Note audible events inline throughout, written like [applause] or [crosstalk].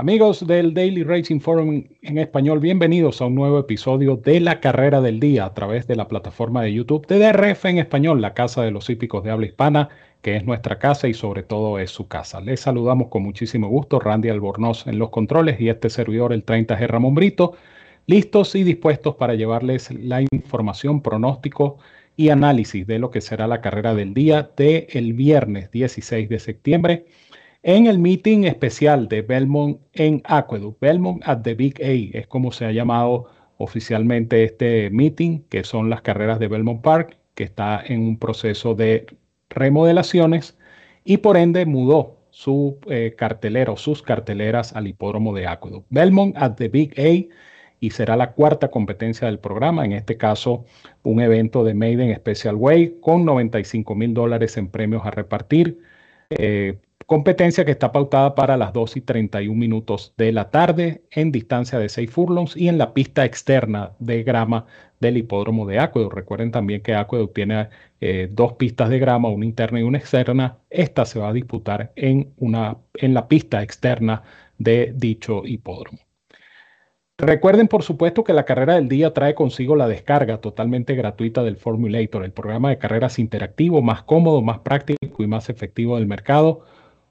Amigos del Daily Racing Forum en español, bienvenidos a un nuevo episodio de la carrera del día a través de la plataforma de YouTube de DRF en español, la casa de los hípicos de habla hispana, que es nuestra casa y sobre todo es su casa. Les saludamos con muchísimo gusto, Randy Albornoz en los controles y este servidor, el 30G Ramón Brito, listos y dispuestos para llevarles la información, pronóstico y análisis de lo que será la carrera del día del el viernes 16 de septiembre en el meeting especial de Belmont en Aqueduct. Belmont at the Big A es como se ha llamado oficialmente este meeting, que son las carreras de Belmont Park, que está en un proceso de remodelaciones y por ende mudó su eh, cartelero, sus carteleras al hipódromo de Aqueduct. Belmont at the Big A y será la cuarta competencia del programa, en este caso un evento de Maiden Special Way con 95 mil dólares en premios a repartir. Eh, Competencia que está pautada para las 2 y 31 minutos de la tarde en distancia de 6 furlongs y en la pista externa de grama del hipódromo de Aqueduct. Recuerden también que Aqueduct tiene eh, dos pistas de grama, una interna y una externa. Esta se va a disputar en, una, en la pista externa de dicho hipódromo. Recuerden, por supuesto, que la carrera del día trae consigo la descarga totalmente gratuita del Formulator, el programa de carreras interactivo más cómodo, más práctico y más efectivo del mercado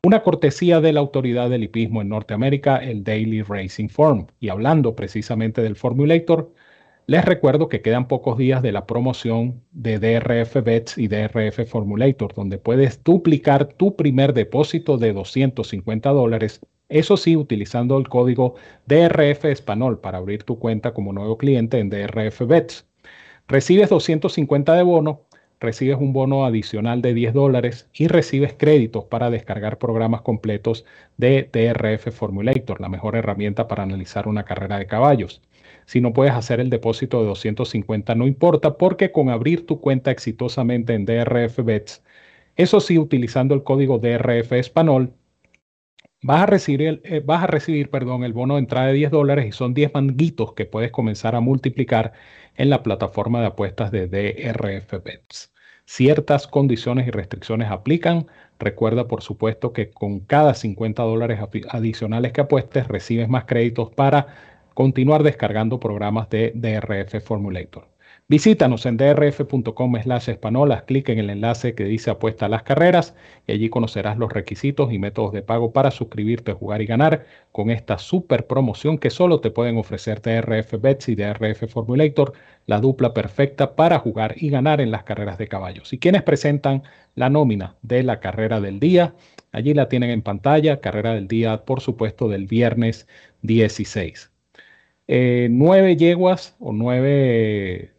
una cortesía de la autoridad del hipismo en Norteamérica, el Daily Racing Form. Y hablando precisamente del Formulator, les recuerdo que quedan pocos días de la promoción de DRF Bets y DRF Formulator, donde puedes duplicar tu primer depósito de 250 dólares, eso sí, utilizando el código DRF Español para abrir tu cuenta como nuevo cliente en DRF Bets. Recibes 250 de bono recibes un bono adicional de 10 dólares y recibes créditos para descargar programas completos de DRF Formulator, la mejor herramienta para analizar una carrera de caballos. Si no puedes hacer el depósito de 250, no importa, porque con abrir tu cuenta exitosamente en DRF Bets, eso sí, utilizando el código DRF Español, vas a recibir, el, eh, vas a recibir perdón, el bono de entrada de 10 dólares y son 10 manguitos que puedes comenzar a multiplicar en la plataforma de apuestas de DRF Bets. Ciertas condiciones y restricciones aplican. Recuerda, por supuesto, que con cada 50 dólares adicionales que apuestes, recibes más créditos para continuar descargando programas de DRF Formulator. Visítanos en drf.com slash espanolas, clic en el enlace que dice apuesta a las carreras y allí conocerás los requisitos y métodos de pago para suscribirte, jugar y ganar con esta super promoción que solo te pueden ofrecer DRF Bets y DRF Formulator, la dupla perfecta para jugar y ganar en las carreras de caballos. Y quienes presentan la nómina de la carrera del día, allí la tienen en pantalla, carrera del día, por supuesto, del viernes 16. Eh, nueve yeguas o nueve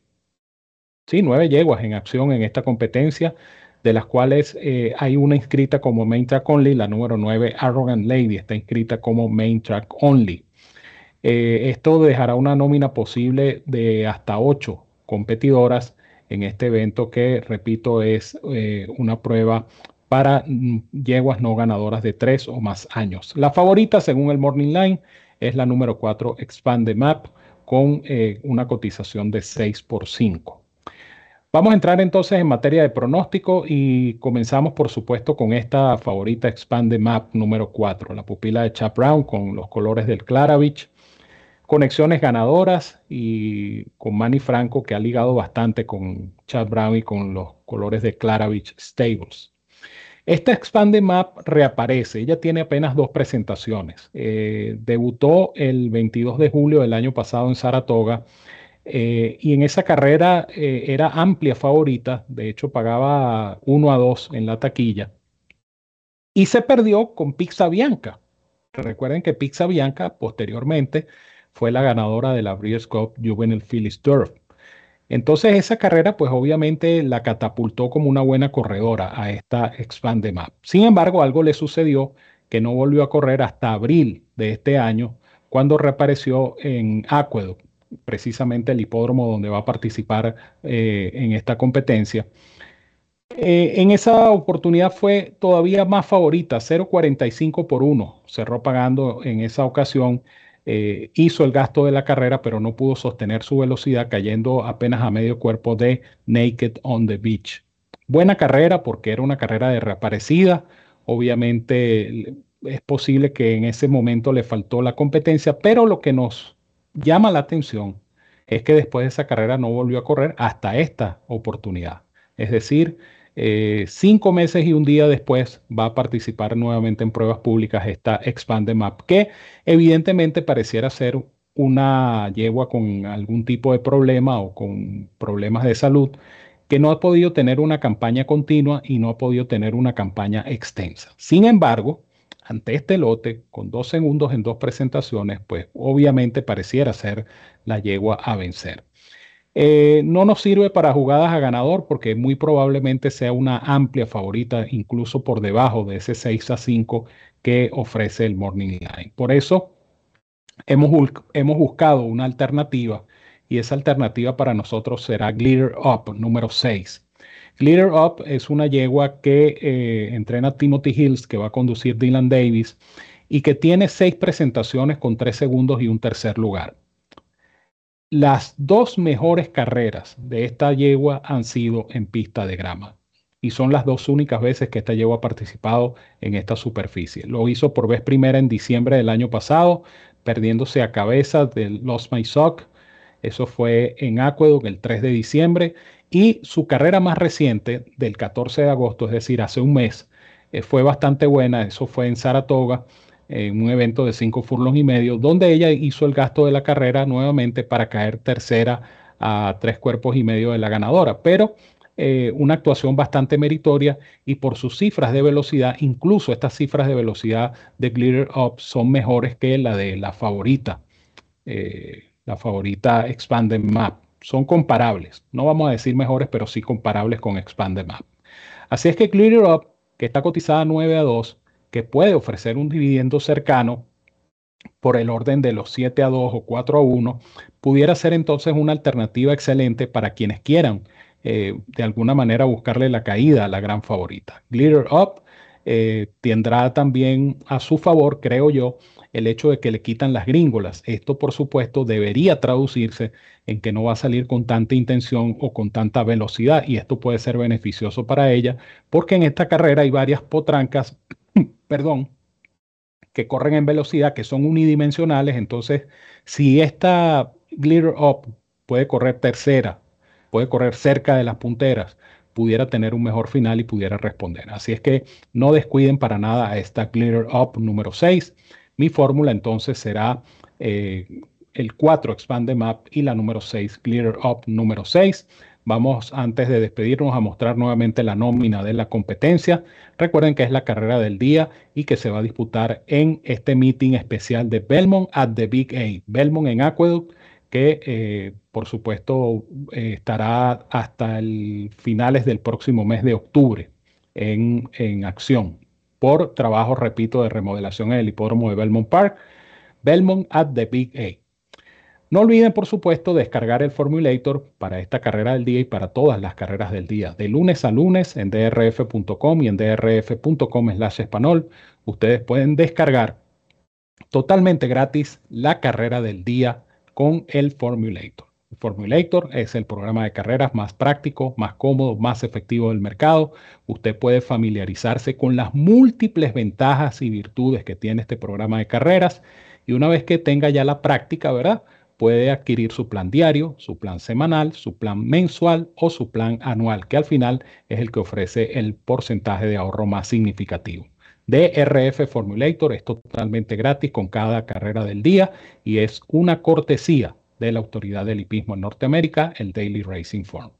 Sí, nueve yeguas en acción en esta competencia, de las cuales eh, hay una inscrita como Main Track Only, la número 9, Arrogant Lady, está inscrita como Main Track Only. Eh, esto dejará una nómina posible de hasta ocho competidoras en este evento que, repito, es eh, una prueba para mm, yeguas no ganadoras de tres o más años. La favorita, según el Morning Line, es la número 4, Expand the Map, con una cotización de 6 por 5. Vamos a entrar entonces en materia de pronóstico y comenzamos por supuesto con esta favorita Expand Map número 4, la pupila de Chap Brown con los colores del Claravich, conexiones ganadoras y con Manny Franco que ha ligado bastante con Chap Brown y con los colores de Claravich Stables. Esta Expand Map reaparece, ella tiene apenas dos presentaciones. Eh, debutó el 22 de julio del año pasado en Saratoga eh, y en esa carrera eh, era amplia favorita, de hecho pagaba 1 a 2 en la taquilla. Y se perdió con Pizza Bianca. Recuerden que Pizza Bianca posteriormente fue la ganadora de la Breeders' Cup Juvenile Phillies Turf. Entonces esa carrera pues obviamente la catapultó como una buena corredora a esta Expand Map. Sin embargo, algo le sucedió que no volvió a correr hasta abril de este año cuando reapareció en Aqueduct precisamente el hipódromo donde va a participar eh, en esta competencia. Eh, en esa oportunidad fue todavía más favorita, 0.45 por 1. Cerró pagando en esa ocasión. Eh, hizo el gasto de la carrera, pero no pudo sostener su velocidad, cayendo apenas a medio cuerpo de Naked on the Beach. Buena carrera porque era una carrera de reaparecida. Obviamente es posible que en ese momento le faltó la competencia, pero lo que nos llama la atención es que después de esa carrera no volvió a correr hasta esta oportunidad. Es decir, eh, cinco meses y un día después va a participar nuevamente en pruebas públicas esta Expanded Map, que evidentemente pareciera ser una yegua con algún tipo de problema o con problemas de salud que no ha podido tener una campaña continua y no ha podido tener una campaña extensa. Sin embargo, ante este lote, con dos segundos en dos presentaciones, pues obviamente pareciera ser la yegua a vencer. Eh, no nos sirve para jugadas a ganador porque muy probablemente sea una amplia favorita, incluso por debajo de ese 6 a 5 que ofrece el Morning Line. Por eso hemos, hemos buscado una alternativa y esa alternativa para nosotros será Glitter Up número 6. Glitter Up es una yegua que eh, entrena Timothy Hills, que va a conducir Dylan Davis y que tiene seis presentaciones con tres segundos y un tercer lugar. Las dos mejores carreras de esta yegua han sido en pista de grama y son las dos únicas veces que esta yegua ha participado en esta superficie. Lo hizo por vez primera en diciembre del año pasado, perdiéndose a cabeza del Lost My Sock eso fue en Aqueduct el 3 de diciembre. Y su carrera más reciente, del 14 de agosto, es decir, hace un mes, eh, fue bastante buena. Eso fue en Saratoga, en un evento de cinco furlongs y medio, donde ella hizo el gasto de la carrera nuevamente para caer tercera a tres cuerpos y medio de la ganadora. Pero eh, una actuación bastante meritoria y por sus cifras de velocidad, incluso estas cifras de velocidad de Glitter Up son mejores que la de la favorita. Eh, la favorita Expanded Map. Son comparables, no vamos a decir mejores, pero sí comparables con Expanded Map. Así es que Clear Up, que está cotizada 9 a 2, que puede ofrecer un dividendo cercano por el orden de los 7 a 2 o 4 a 1, pudiera ser entonces una alternativa excelente para quienes quieran eh, de alguna manera buscarle la caída a la gran favorita. Glitter Up eh, tendrá también a su favor, creo yo, el hecho de que le quitan las gringolas. Esto, por supuesto, debería traducirse en que no va a salir con tanta intención o con tanta velocidad y esto puede ser beneficioso para ella porque en esta carrera hay varias potrancas, [clears throat] perdón, que corren en velocidad, que son unidimensionales. Entonces, si esta Glitter Up puede correr tercera, puede correr cerca de las punteras, pudiera tener un mejor final y pudiera responder. Así es que no descuiden para nada a esta Glitter Up número 6. Mi fórmula entonces será eh, el 4 Expand Map y la número 6 Clear Up número 6. Vamos antes de despedirnos a mostrar nuevamente la nómina de la competencia. Recuerden que es la carrera del día y que se va a disputar en este meeting especial de Belmont at the Big A. Belmont en Aqueduct, que eh, por supuesto eh, estará hasta el finales del próximo mes de octubre en, en acción por trabajo, repito, de remodelación en el hipódromo de Belmont Park, Belmont at the Big A. No olviden, por supuesto, descargar el Formulator para esta carrera del día y para todas las carreras del día. De lunes a lunes en drf.com y en drf.com slash español, ustedes pueden descargar totalmente gratis la carrera del día con el Formulator. Formulator es el programa de carreras más práctico, más cómodo, más efectivo del mercado. Usted puede familiarizarse con las múltiples ventajas y virtudes que tiene este programa de carreras y una vez que tenga ya la práctica, ¿verdad? Puede adquirir su plan diario, su plan semanal, su plan mensual o su plan anual, que al final es el que ofrece el porcentaje de ahorro más significativo. DRF Formulator es totalmente gratis con cada carrera del día y es una cortesía de la Autoridad del Hipismo en Norteamérica, el Daily Racing Form.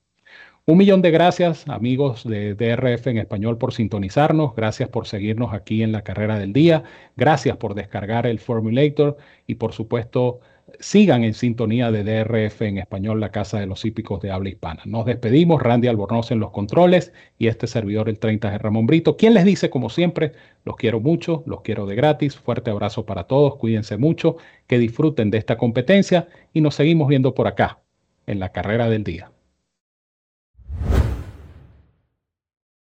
Un millón de gracias, amigos de DRF en español, por sintonizarnos. Gracias por seguirnos aquí en la carrera del día. Gracias por descargar el Formulator y, por supuesto, sigan en sintonía de DRF en español, la Casa de los Hípicos de Habla Hispana. Nos despedimos, Randy Albornoz en los controles y este servidor, el 30 de Ramón Brito. ¿Quién les dice, como siempre, los quiero mucho, los quiero de gratis. Fuerte abrazo para todos, cuídense mucho, que disfruten de esta competencia y nos seguimos viendo por acá, en la carrera del día.